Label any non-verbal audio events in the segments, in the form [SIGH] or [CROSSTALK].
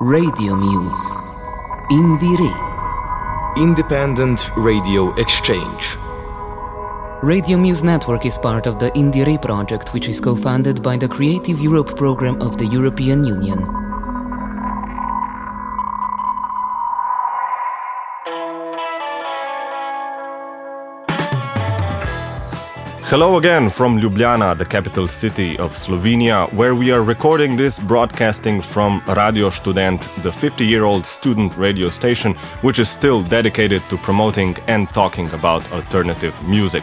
Radio Muse. IndieRe. Independent Radio Exchange. Radio Muse Network is part of the IndieRe project, which is co funded by the Creative Europe program of the European Union. Hello again from Ljubljana, the capital city of Slovenia, where we are recording this broadcasting from Radio Student, the 50 year old student radio station, which is still dedicated to promoting and talking about alternative music.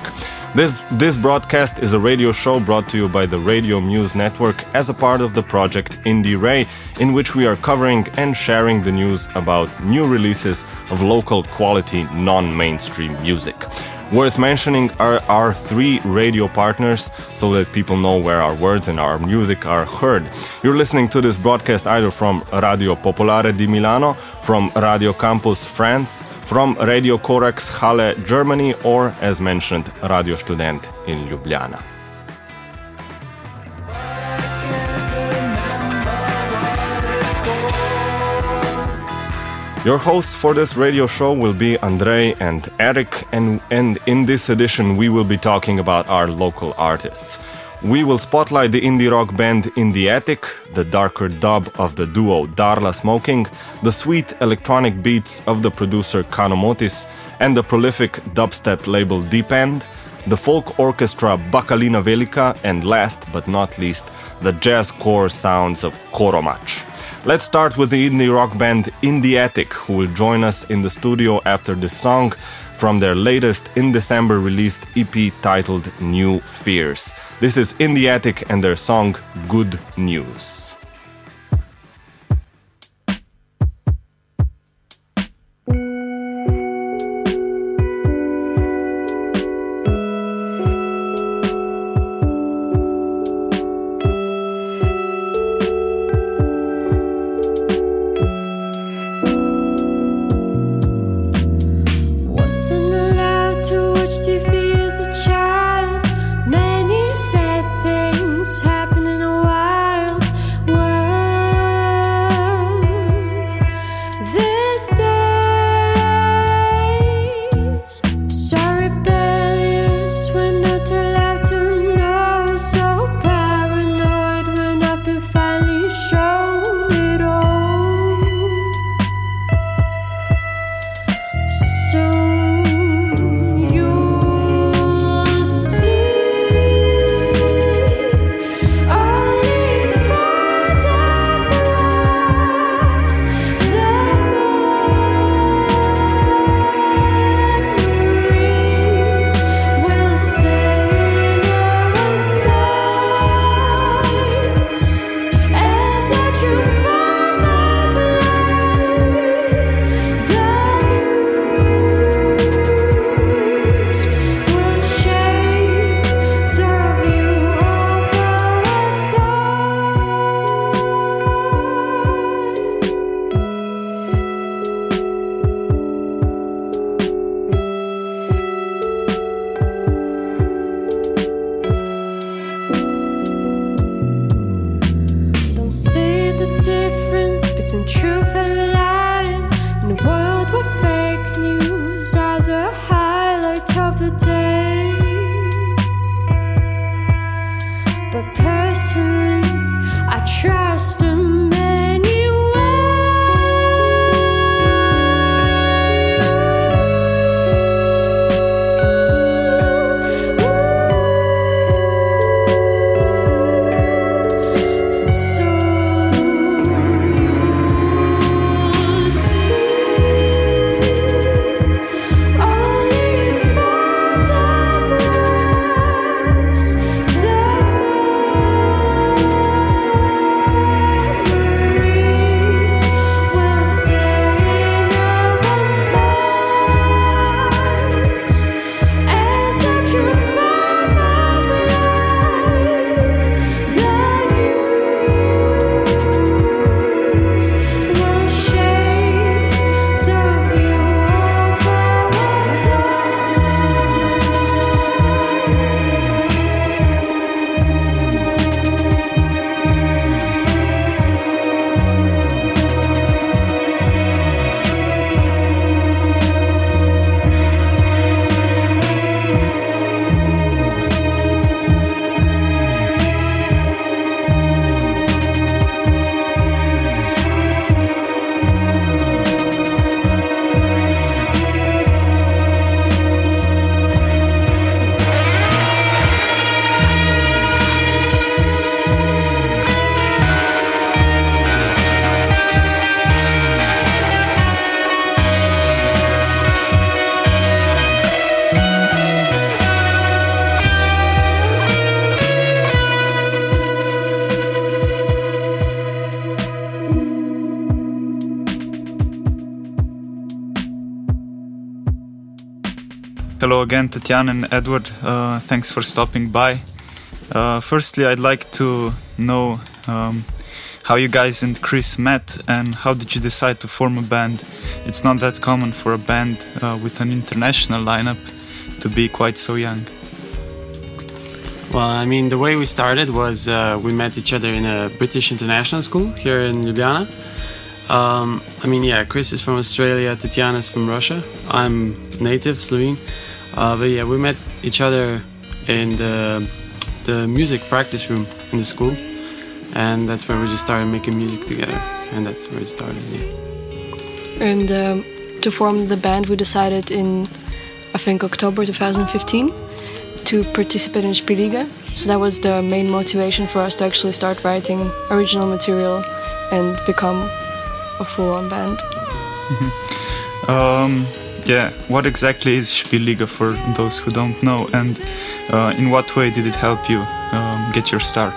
This, this broadcast is a radio show brought to you by the Radio Muse Network as a part of the project IndieRe, in which we are covering and sharing the news about new releases of local quality non mainstream music. Worth mentioning are our three radio partners so that people know where our words and our music are heard. You're listening to this broadcast either from Radio Popolare di Milano, from Radio Campus France, from Radio Corax Halle Germany, or as mentioned, Radio Student in Ljubljana. Your hosts for this radio show will be Andrei and Eric, and, and in this edition, we will be talking about our local artists. We will spotlight the indie rock band In the Attic, the darker dub of the duo Darla Smoking, the sweet electronic beats of the producer Kanomotis, and the prolific dubstep label Deep End, the folk orchestra Bakalina Velika, and last but not least, the jazz core sounds of Koromač. Let's start with the indie rock band In the Attic, who will join us in the studio after this song from their latest in December released EP titled New Fears. This is In the Attic and their song Good News. Again, Tatiana and Edward. Uh, thanks for stopping by. Uh, firstly, I'd like to know um, how you guys and Chris met and how did you decide to form a band? It's not that common for a band uh, with an international lineup to be quite so young. Well, I mean, the way we started was uh, we met each other in a British international school here in Ljubljana. Um, I mean, yeah, Chris is from Australia, Tatiana's from Russia. I'm native Slovene. Uh, but yeah, we met each other in the, the music practice room in the school. And that's where we just started making music together. And that's where it started, yeah. And um, to form the band, we decided in, I think, October 2015 to participate in Špil liga. So that was the main motivation for us to actually start writing original material and become a full-on band. Mm-hmm. Um, yeah, what exactly is Špil liga for those who don't know, and uh, in what way did it help you um, get your start?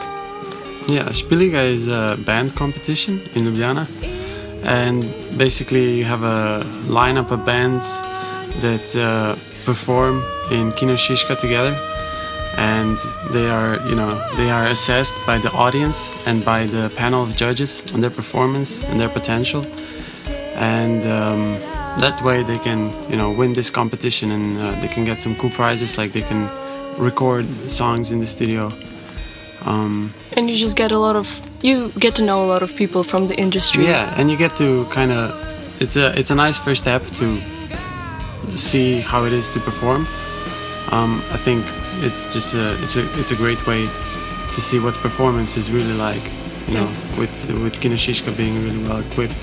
Yeah, Špil liga is a band competition in Ljubljana, and basically you have a lineup of bands that uh, perform in Kino Šiška together, and they are, you know, they are assessed by the audience and by the panel of judges on their performance and their potential, and um, that way they can, you know, win this competition and uh, they can get some cool prizes, like they can record songs in the studio. Um, and you just get a lot of you get to know a lot of people from the industry. Yeah, and you get to kind of it's a it's a nice first step to see how it is to perform. Um, I think it's just a it's a it's a great way to see what performance is really like. You know, with with Kino Šiška being really well equipped,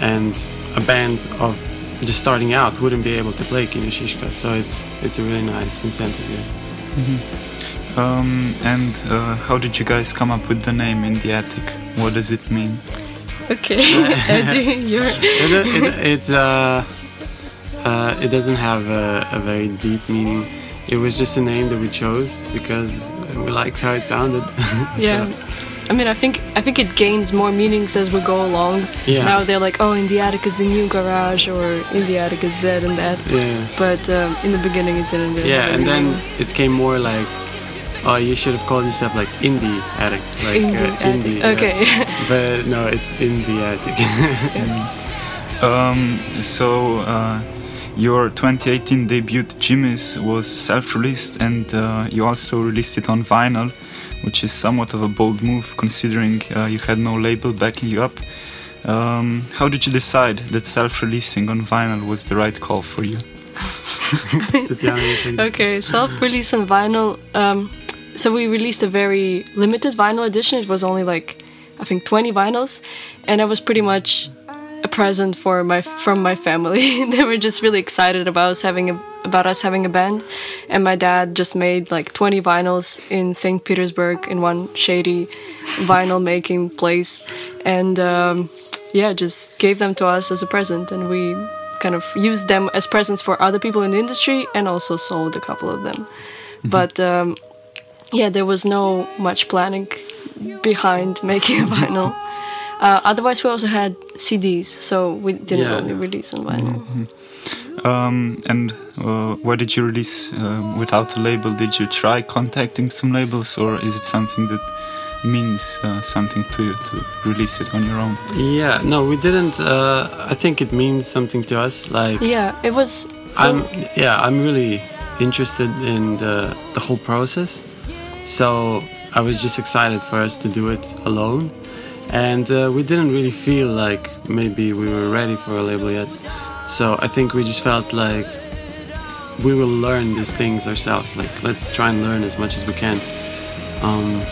and a band of just starting out wouldn't be able to play Kino Šiška. So it's it's a really nice incentive. Yeah. Mm-hmm. Um, and uh, how did you guys come up with the name in the attic? What does it mean? Okay, [LAUGHS] Eddie, you're. [LAUGHS] it, it, it uh, uh, it doesn't have a, a, very deep meaning. It was just a name that we chose because we liked how it sounded. [LAUGHS] yeah. I mean, I think I think it gains more meanings as we go along. Yeah. Now they're like, oh, in the attic is the new garage, or in the attic is that and that. Yeah. But um, in the beginning, it didn't. Really yeah, and then it came more like, oh, you should have called yourself like indie attic, like indie, uh, indie attic. okay. [LAUGHS] but no, it's in the attic. [LAUGHS] [LAUGHS] um. So. Uh, your 2018 debut, Jimmy's, was self released and uh, you also released it on vinyl, which is somewhat of a bold move considering uh, you had no label backing you up. Um, how did you decide that self releasing on vinyl was the right call for you? [LAUGHS] okay, self release on vinyl. Um, so we released a very limited vinyl edition. It was only like, I think, 20 vinyls, and it was pretty much a present for my from my family. [LAUGHS] they were just really excited about us having a about us having a band, and my dad just made like 20 vinyls in St. Petersburg in one shady vinyl making place, and um, yeah, just gave them to us as a present, and we kind of used them as presents for other people in the industry, and also sold a couple of them. Mm-hmm. But um, yeah, there was no much planning behind making a vinyl. Uh, otherwise, we also had CDs, so we didn't yeah. only release on vinyl. Mm -hmm. um, and uh, where did you release um, without a label? Did you try contacting some labels, or is it something that means uh, something to you to release it on your own? Yeah, no, we didn't. Uh, I think it means something to us. Like, yeah, it was. So I'm, yeah, I'm really interested in the the whole process. So I was just excited for us to do it alone and uh, we didn't really feel like maybe we were ready for a label yet. So I think we just felt like we will learn these things ourselves. Like let's try and learn as much as we can. Um,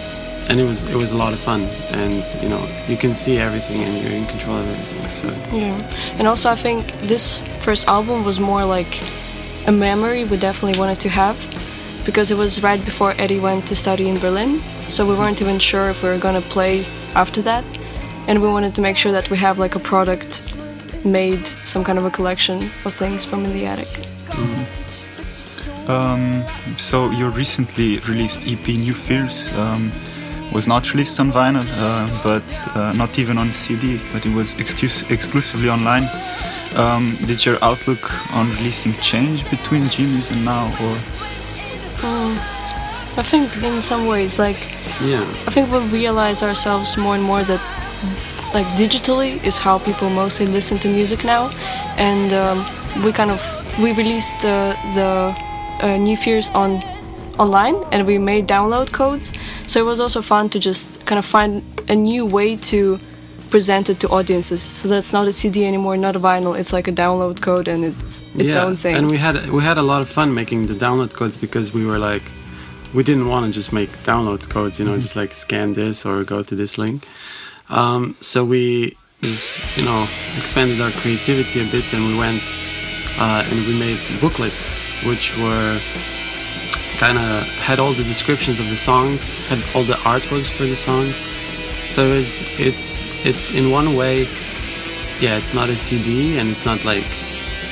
and it was it was a lot of fun, and you know you can see everything and you're in control of everything. So yeah, and also I think this first album was more like a memory we definitely wanted to have because it was right before Eddie went to study in Berlin, so we weren't even sure if we were gonna play after that. And we wanted to make sure that we have like a product made, some kind of a collection of things from in the attic. Mm-hmm. Um, so your recently released EP New Fears um, was not released on vinyl, uh, but uh, not even on CD, but it was excuse- exclusively online. Um, did your outlook on releasing change between Jimmy's and now, or I think in some ways, like Yeah. I think we realize ourselves more and more that like digitally is how people mostly listen to music now, and um, we kind of we released the the uh, new fears on online and we made download codes. So it was also fun to just kind of find a new way to present it to audiences. So that's not a CD anymore, not a vinyl. It's like a download code and it's its yeah. own thing. And we had we had a lot of fun making the download codes because we were like, we didn't want to just make download codes, you know, just like scan this or go to this link. Um, so we just you know expanded our creativity a bit and we went uh, and we made booklets which were kind of had all the descriptions of the songs, had all the artworks for the songs. So it was, it's it's in one way, yeah, it's not a CD and it's not like,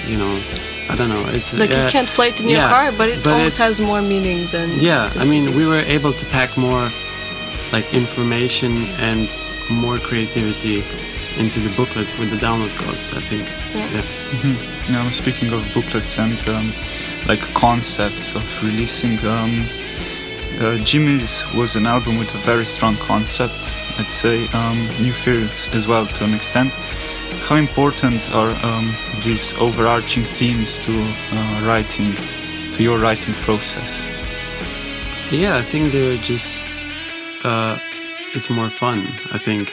you know, I don't know. It's like uh, you can't play it in your yeah, car, but it but almost has more meaning than yeah, I mean, we were able to pack more like information and more creativity into the booklets with the download codes. I think. Yeah. Yeah. Now, speaking of booklets and um, like concepts of releasing, um, uh, Jimmy's was an album with a very strong concept. I'd say um, New Fears as well to an extent. How important are um, these overarching themes to uh, writing, to your writing process? Yeah, I think they're just uh, it's more fun. I think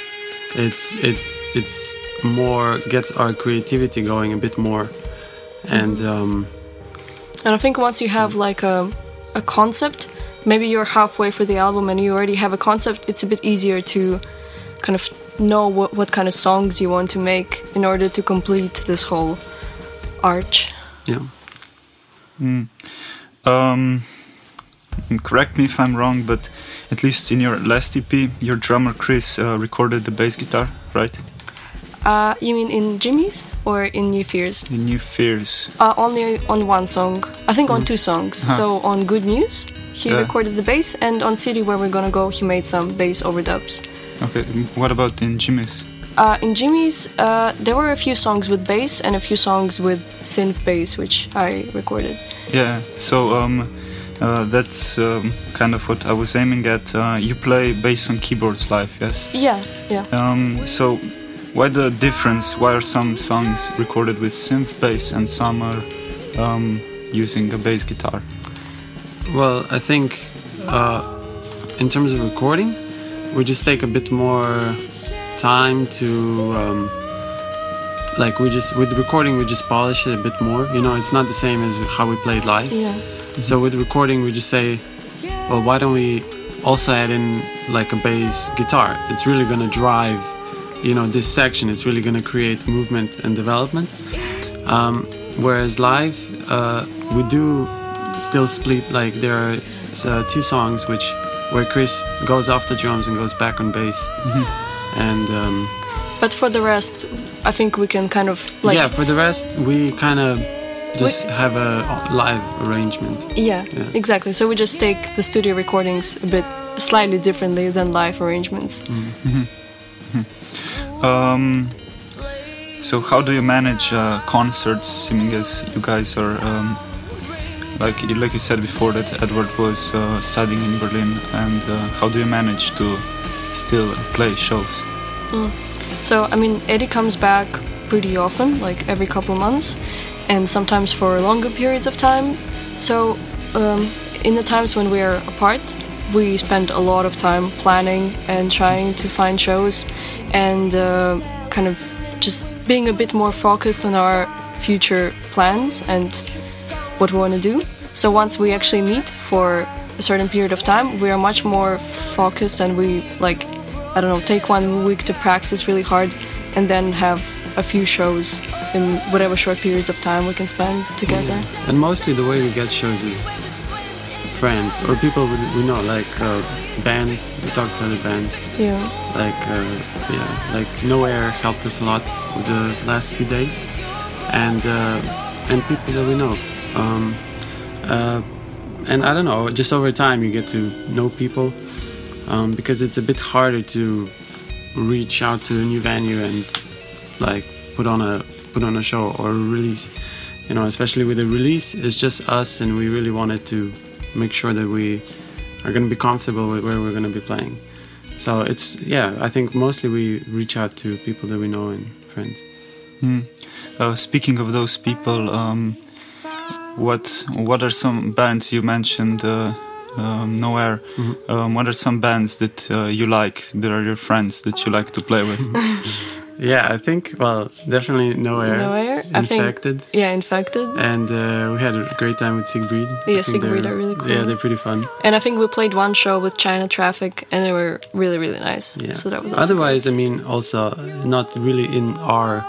it's it it's more gets our creativity going a bit more, and um, And I think once you have like a, a concept, maybe you're halfway through the album and you already have a concept, it's a bit easier to kind of know what, what kind of songs you want to make in order to complete this whole arch. yeah. Um, correct me if I'm wrong, but at least in your last EP, your drummer Chris uh, recorded the bass guitar, right? Uh, you mean in Jimmy's or in New Fears? In New Fears. Uh, only on one song. I think on two songs. Huh. So on Good News, he Yeah. recorded the bass, and on City Where We're Gonna Go, he made some bass overdubs. Okay, what about in Jimmy's? Uh, in Jimmy's, uh, there were a few songs with bass and a few songs with synth bass, which I recorded. Yeah, so um, uh, that's um, kind of what I was aiming at. Uh, you play bass on keyboards live, yes? Yeah, yeah. Um, so why the difference? Why are some songs recorded with synth bass and some are um, using a bass guitar? Well, I think uh, in terms of recording, we just take a bit more time to um, like we just with recording we just polish it a bit more. You know, it's not the same as how we played live. Yeah. So with recording, we just say, well, why don't we also add in like a bass guitar? It's really gonna drive, you know, this section. It's really gonna create movement and development. Um, whereas live, uh, we do still split. Like there are uh, two songs which where Chris goes off the drums and goes back on bass, and um, But for the rest, I think we can kind of like yeah. For the rest, we kind of just have a live arrangement. yeah, Yeah. exactly. So we just take the studio recordings a bit slightly differently than live arrangements. Um, so how do you manage uh, concerts, seeming as you guys are um, like like you said before that Edward was uh, studying in Berlin, and uh, how do you manage to still play shows? So I mean, Eddie comes back pretty often, like every couple of months, and sometimes for longer periods of time. So um, in the times when we are apart, we spend a lot of time planning and trying to find shows, and uh, kind of just being a bit more focused on our future plans and what we want to do. So once we actually meet for a certain period of time, we are much more focused and we like I don't know, take one week to practice really hard and then have a few shows in whatever short periods of time we can spend together. And mostly the way we get shows is friends or people we, know, like uh, bands. We talk to other bands. Yeah. Like uh, yeah, like No Air helped us a lot with the last few days, and uh, and people that we know. Um, uh, and I don't know, just over time you get to know people um, because it's a bit harder to reach out to a new venue and like put on a put on a show or release. You know, especially with the release, it's just us, and we really wanted to make sure that we are going to be comfortable with where we're going to be playing. So it's yeah, I think mostly we reach out to people that we know and friends. Mm. Uh, speaking of those people, um, what what are some bands you mentioned? Uh, um, nowhere. Mm-hmm. Um, what are some bands that uh, you like? That are your friends that you like to play with? [LAUGHS] yeah, I think well, definitely nowhere. Nowhere. Infected. Think, yeah, infected. And uh, we had a great time with Siegfried. Yeah, Siegfried are really cool. Yeah, they're pretty fun. And I think we played one show with China Traffic, and they were really really nice. Yeah. So that was. Otherwise, great. I mean, also not really in our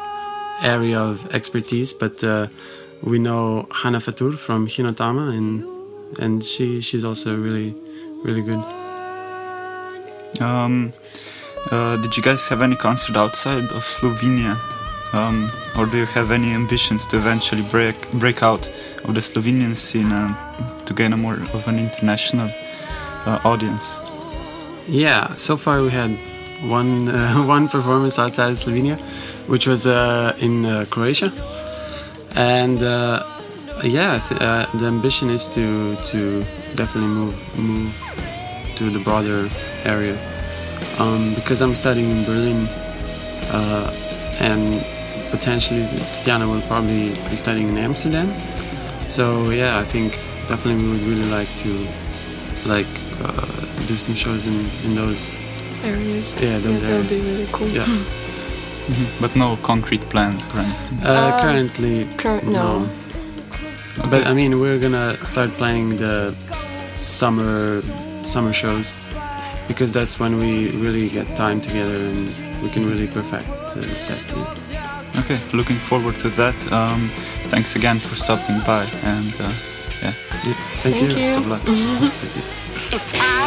area of expertise, but uh, we know Hana Fatur from Hinotama, and and she she's also really really good. Um, uh, did you guys have any concert outside of Slovenia, um, or do you have any ambitions to eventually break break out of the Slovenian scene and to gain a more of an international uh, audience? Yeah, so far we had one uh, [LAUGHS] one performance outside of Slovenia, which was uh, in uh, Croatia, and uh, yeah, uh, the ambition is to to definitely move move to the broader area um, because I'm studying in Berlin uh, and potentially Tatiana will probably be studying in Amsterdam. So yeah, I think definitely we would really like to like do some shows in in those areas. Yeah, those yeah, areas. That would be really cool. Yeah. [LAUGHS] Mm-hmm. But no concrete plans, right? Uh, uh, currently, cur- no. no. Okay. But I mean, we're gonna start playing the summer summer shows because that's when we really get time together and we can really perfect the set. Yeah. Okay, looking forward to that. Um, thanks again for stopping by and uh, yeah. yeah. Thank, Thank you. you. Best of luck. [LAUGHS] [LAUGHS]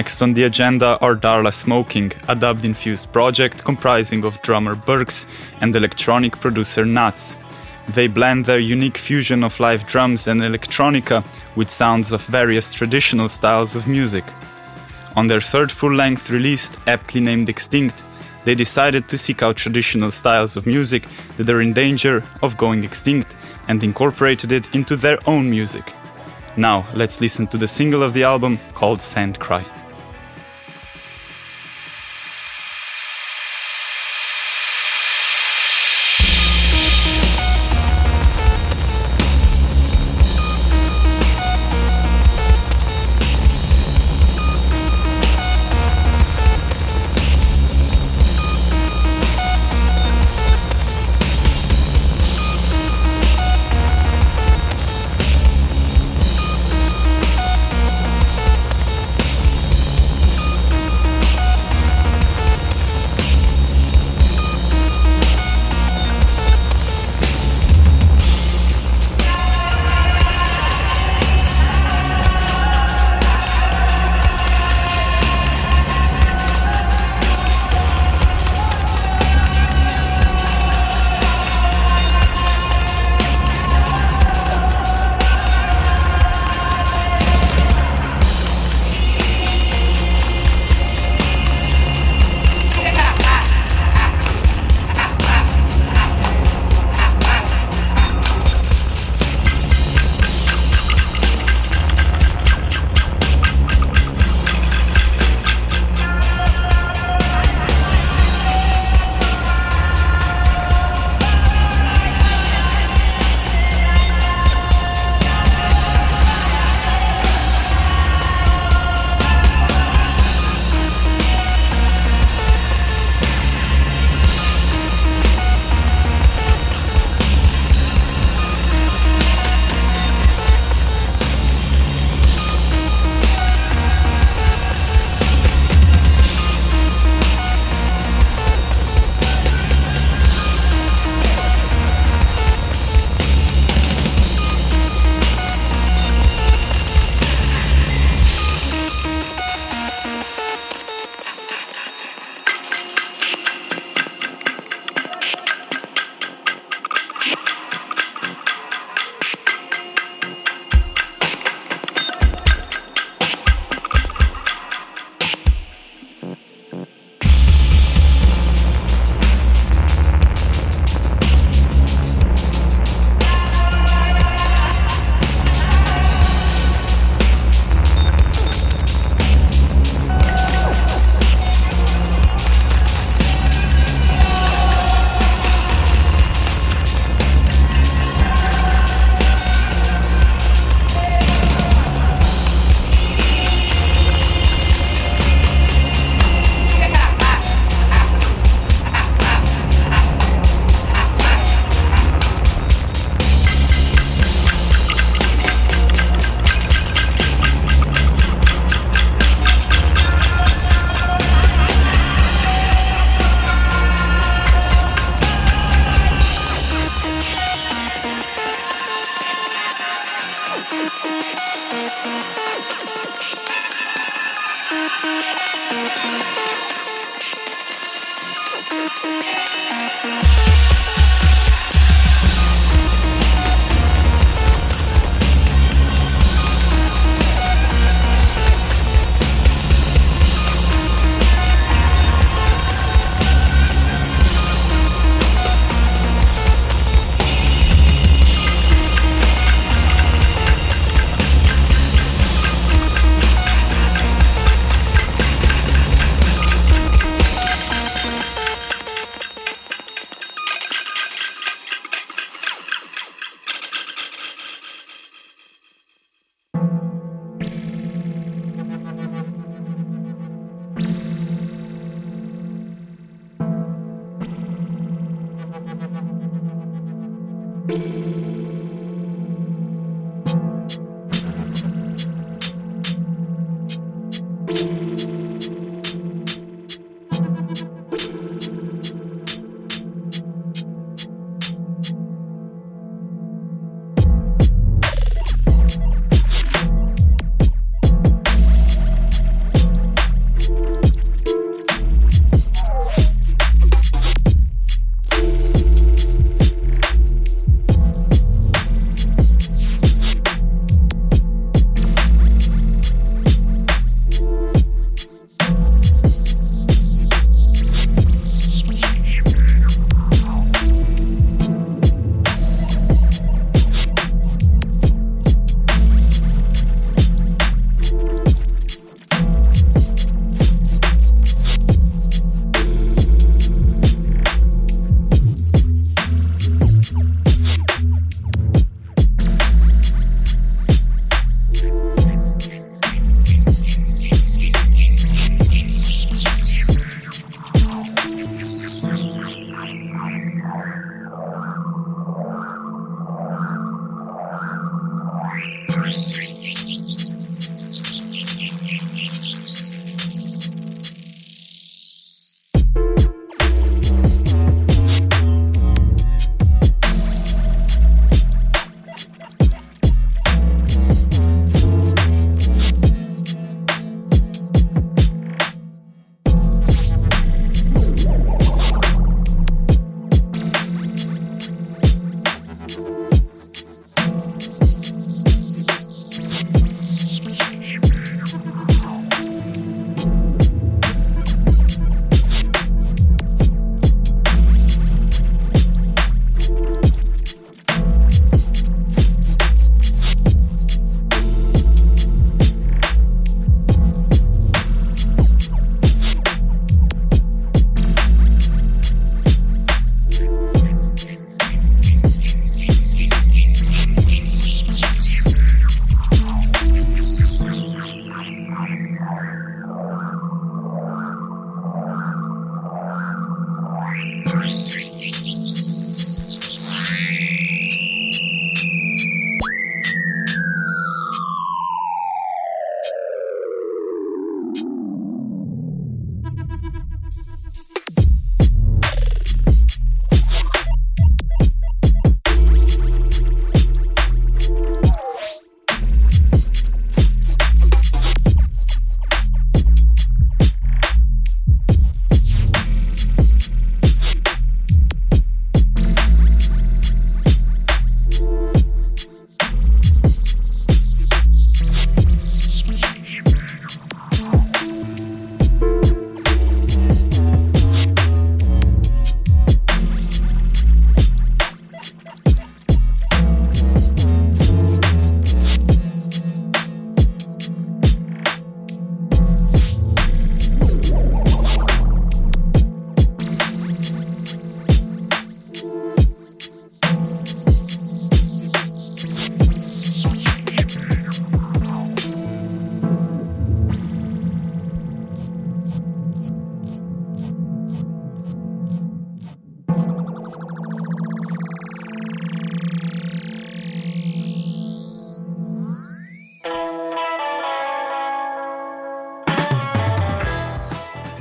Next on the agenda are Darla Smoking, a dubbed infused project comprising of drummer Burks and electronic producer Nuts. They blend their unique fusion of live drums and electronica with sounds of various traditional styles of music. On their third full length release, aptly named Extinct, they decided to seek out traditional styles of music that are in danger of going extinct and incorporated it into their own music. Now, let's listen to the single of the album called Sand Cry.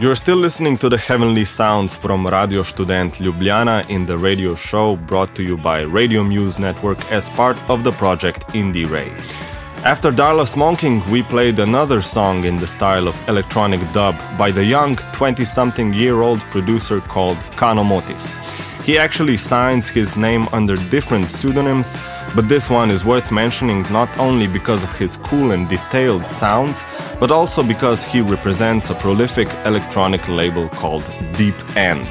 You're still listening to the heavenly sounds from Radio Student Ljubljana in the radio show brought to you by Radio Muse Network as part of the project IndieRe. After Darla Smoking, we played another song in the style of electronic dub by the young 20 something year old producer called Kanomotis. He actually signs his name under different pseudonyms, but this one is worth mentioning not only because of his cool and detailed sounds, but also because he represents a prolific electronic label called Deep End.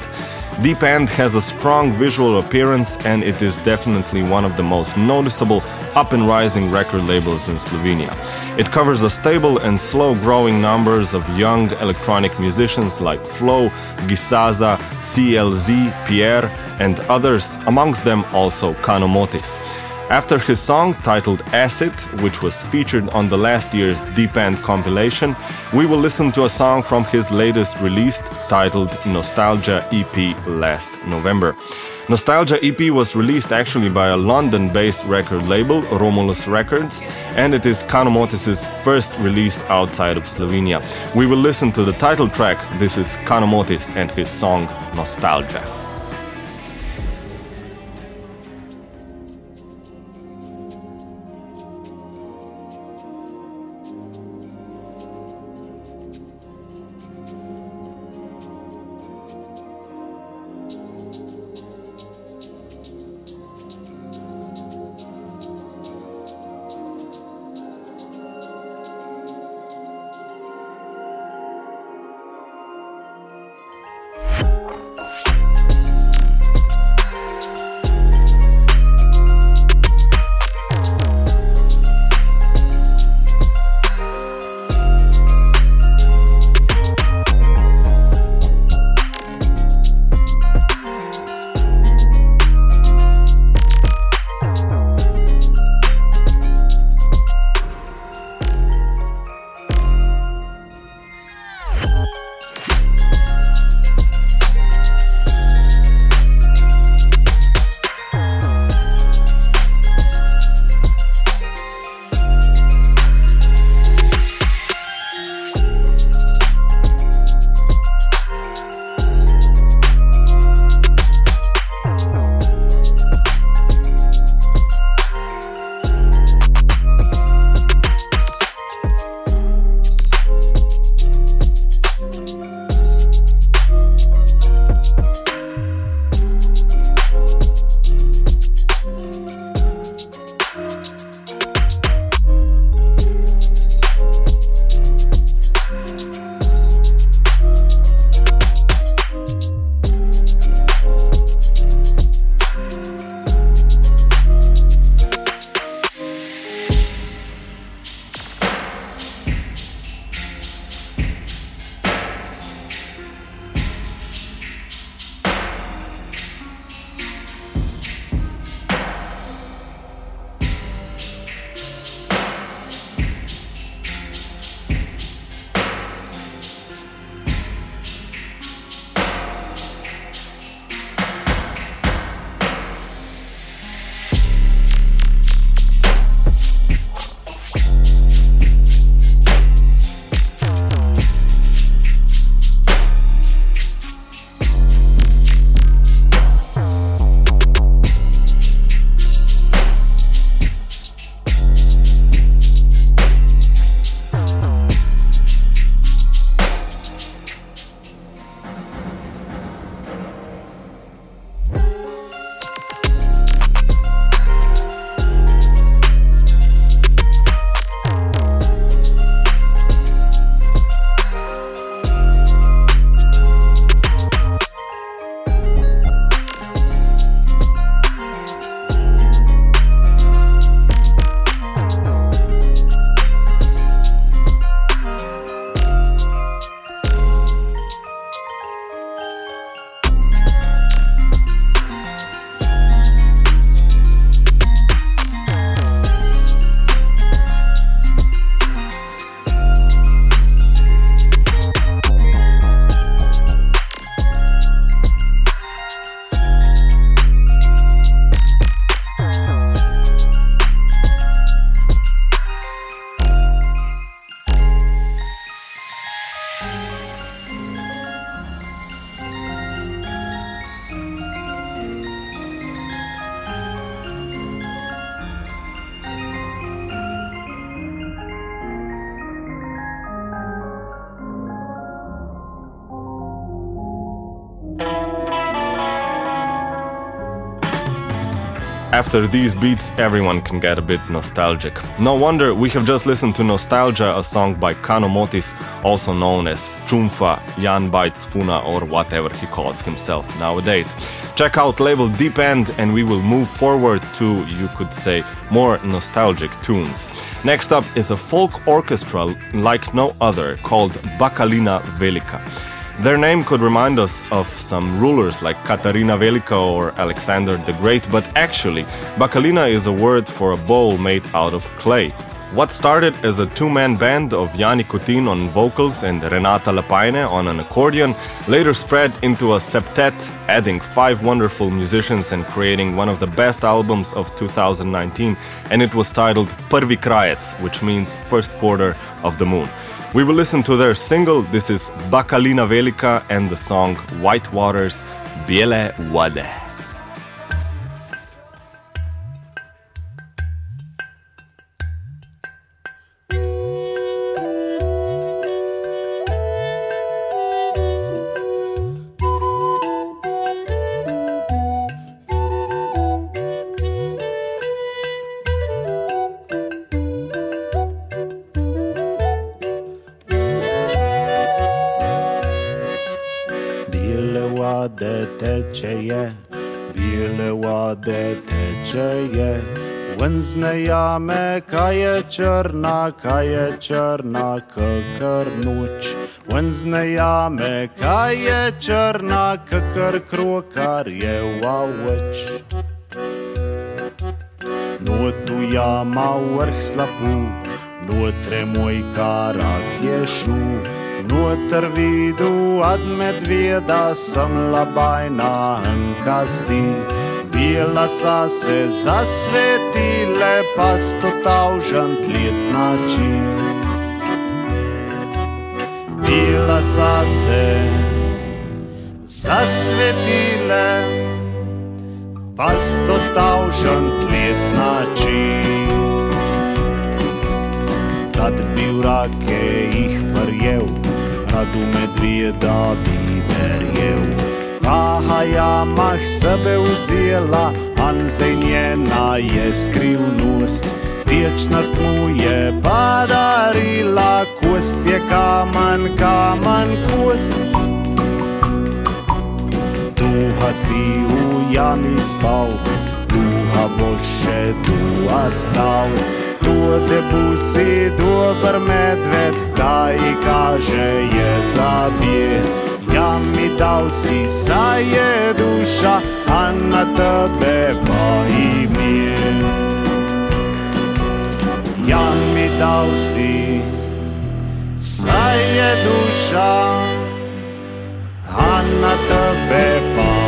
Deep End has a strong visual appearance and it is definitely one of the most noticeable up and rising record labels in Slovenia. It covers a stable and slow growing numbers of young electronic musicians like Flo, Gisaza, CLZ, Pierre, and others, amongst them also Kanomotis. After his song titled Acid, which was featured on the last year's Deep End compilation, we will listen to a song from his latest release titled Nostalgia EP last November. Nostalgia EP was released actually by a London based record label, Romulus Records, and it is Kanomotis' first release outside of Slovenia. We will listen to the title track. This is Kanomotis and his song Nostalgia. After these beats, everyone can get a bit nostalgic. No wonder we have just listened to Nostalgia, a song by Kanomotis, also known as Chumfa, Jan Bites Funa, or whatever he calls himself nowadays. Check out label Deep End, and we will move forward to, you could say, more nostalgic tunes. Next up is a folk orchestra like no other called Bakalina Velika. Their name could remind us of some rulers like Katarina Velika or Alexander the Great, but actually, Bakalina is a word for a bowl made out of clay. What started as a two man band of Yanni Kutin on vocals and Renata Lapaine on an accordion later spread into a septet, adding five wonderful musicians and creating one of the best albums of 2019, and it was titled Prvi Krajec, which means first quarter of the moon. We will listen to their single. This is Bakalina Velika and the song White Waters Biele Wade. Уензнеяме кая черна, кая черна, кокарнуч. Уензнеяме кая черна, кокар крокар евауч. Notujamaa orkslapu, notremoj karakiešu, notar vidu atmed viedā samlabainā hankastī. Bijela sa se zasvetile, pa stotal žantlet način. Bijela sa se zasvetile, pa stotal žantlet način. Tad bi vrake jih verjel, radu medvjeda bi verjel. Pa jamah sebe vzela, Anzej njena je skrivnost. Vječnost mu je podarila, kost je kamen, kamen kost. Duha si v jami spal, duha boš še duha stal. To te pusi dober medved, da ji kaže je zabije. Ja mi dal si saj je duša, a na tebe pa ime. Ja mi dal si saj je duša, a na tebe pa ime.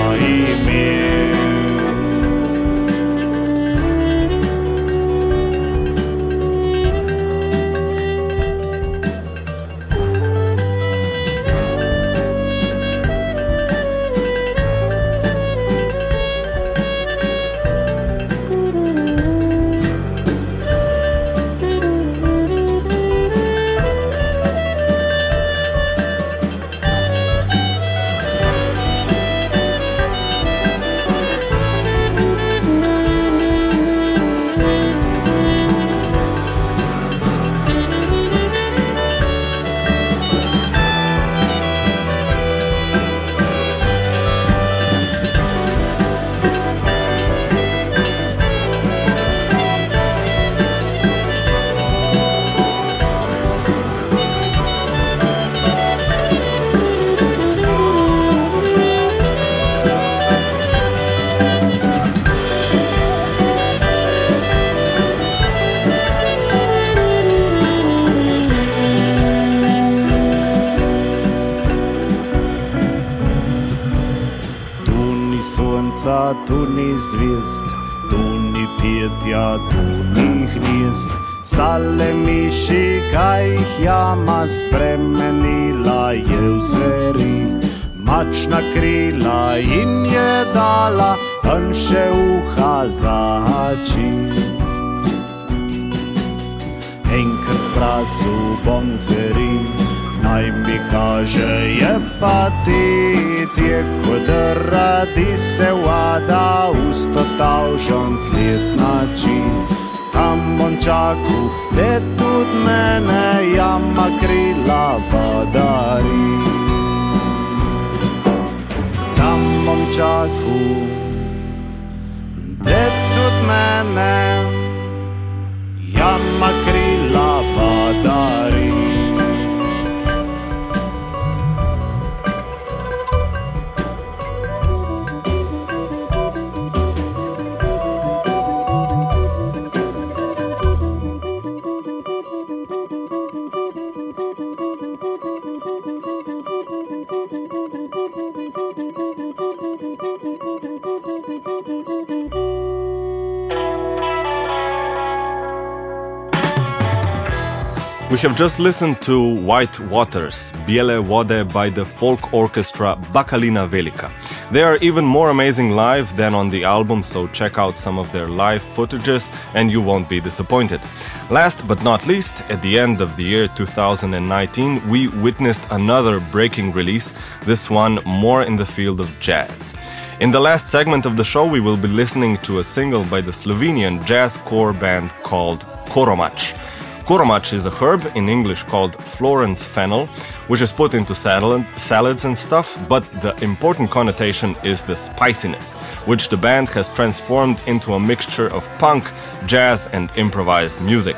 Have just listened to White Waters, Biele Wode by the folk orchestra Bakalina Velika. They are even more amazing live than on the album, so check out some of their live footages and you won't be disappointed. Last but not least, at the end of the year 2019, we witnessed another breaking release, this one more in the field of jazz. In the last segment of the show, we will be listening to a single by the Slovenian jazz core band called Koromač. Koromač is a herb in English called Florence fennel, which is put into salad, salads and stuff, but the important connotation is the spiciness, which the band has transformed into a mixture of punk, jazz, and improvised music.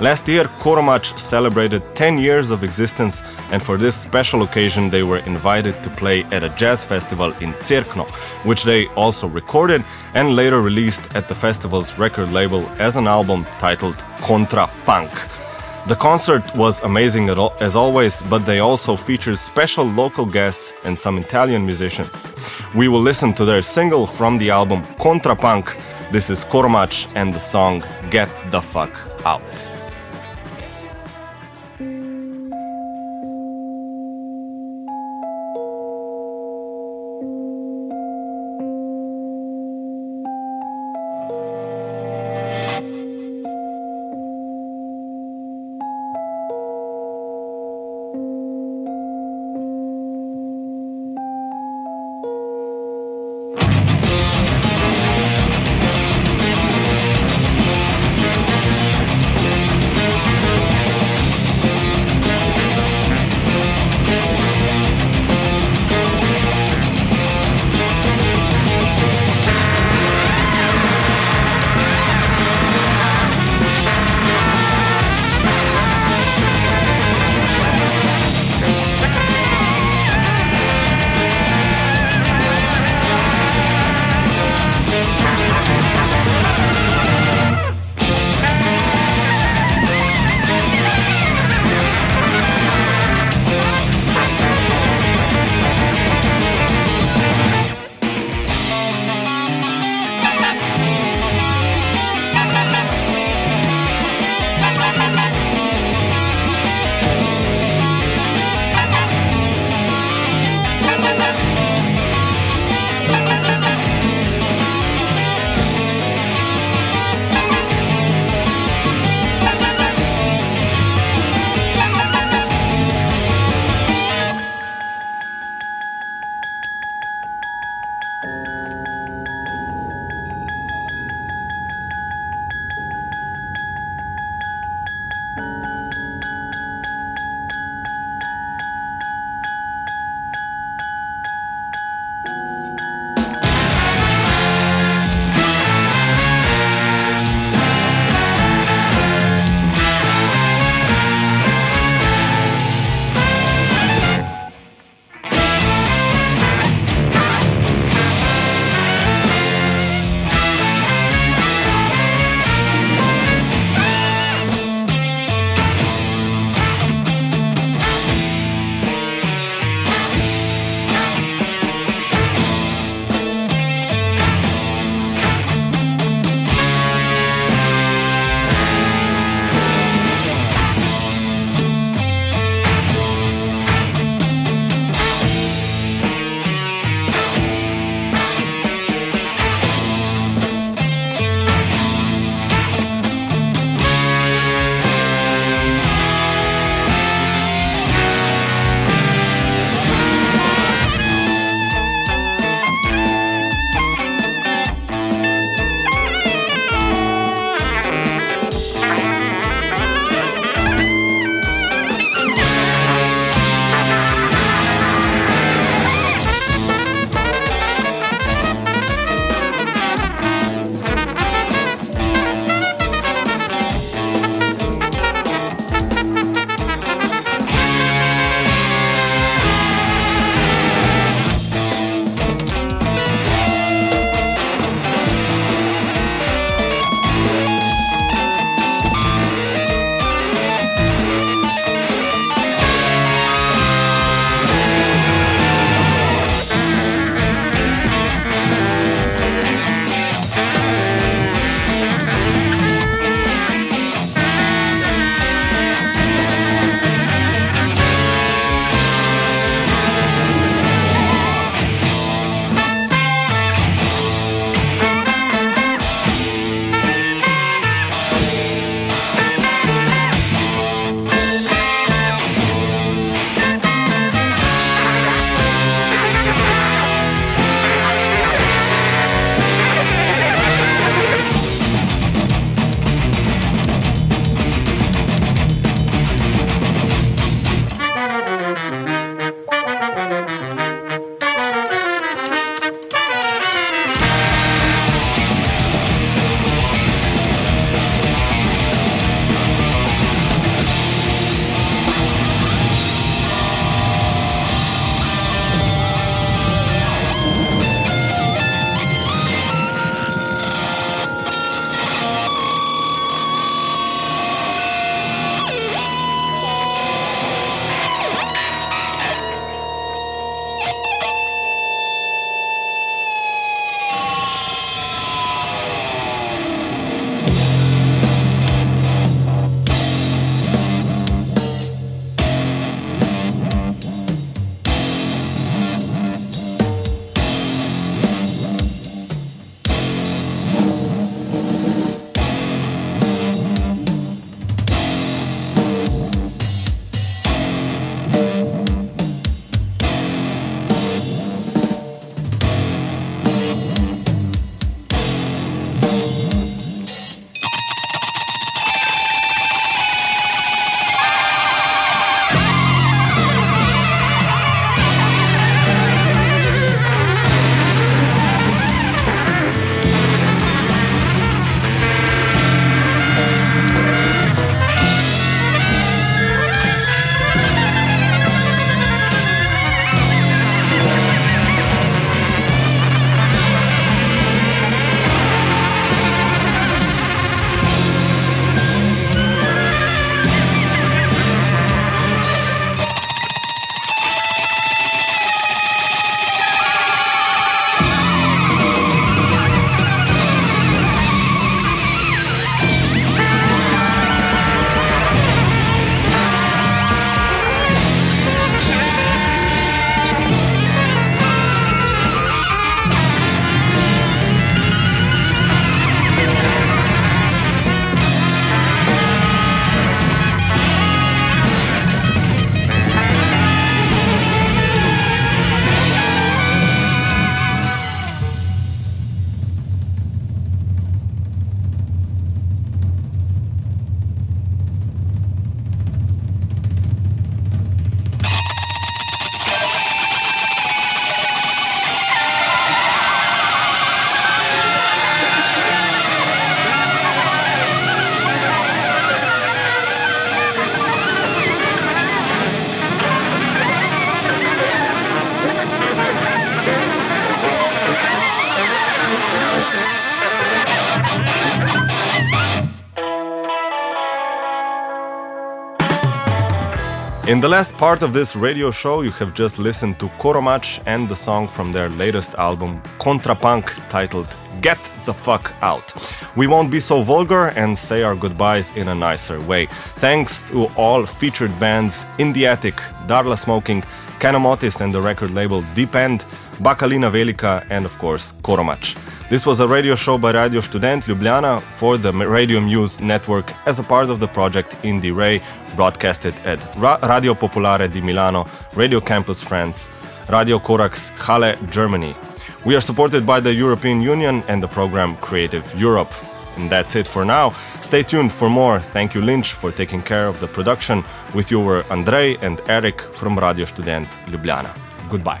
Last year, Koromač celebrated 10 years of existence, and for this special occasion, they were invited to play at a jazz festival in Cerkno, which they also recorded and later released at the festival's record label as an album titled Contra Punk. The concert was amazing as always, but they also featured special local guests and some Italian musicians. We will listen to their single from the album Contra Punk. This is Koromač and the song Get the Fuck Out. In the last part of this radio show, you have just listened to Koromač and the song from their latest album, Contrapunk, titled Get the Fuck Out. We won't be so vulgar and say our goodbyes in a nicer way. Thanks to all featured bands In the Attic, Darla Smoking, Kanomotis and the record label Deep End, Bakalina Velika, and of course, Koromač. This was a radio show by Radio Student Ljubljana for the Radio Muse network as a part of the project IndieRe, broadcasted at Ra- Radio Popolare di Milano, Radio Campus France, Radio Corax Halle, Germany. We are supported by the European Union and the program Creative Europe. And that's it for now. Stay tuned for more. Thank you, Lynch, for taking care of the production. With you were Andrei and Eric from Radio Student Ljubljana. Goodbye.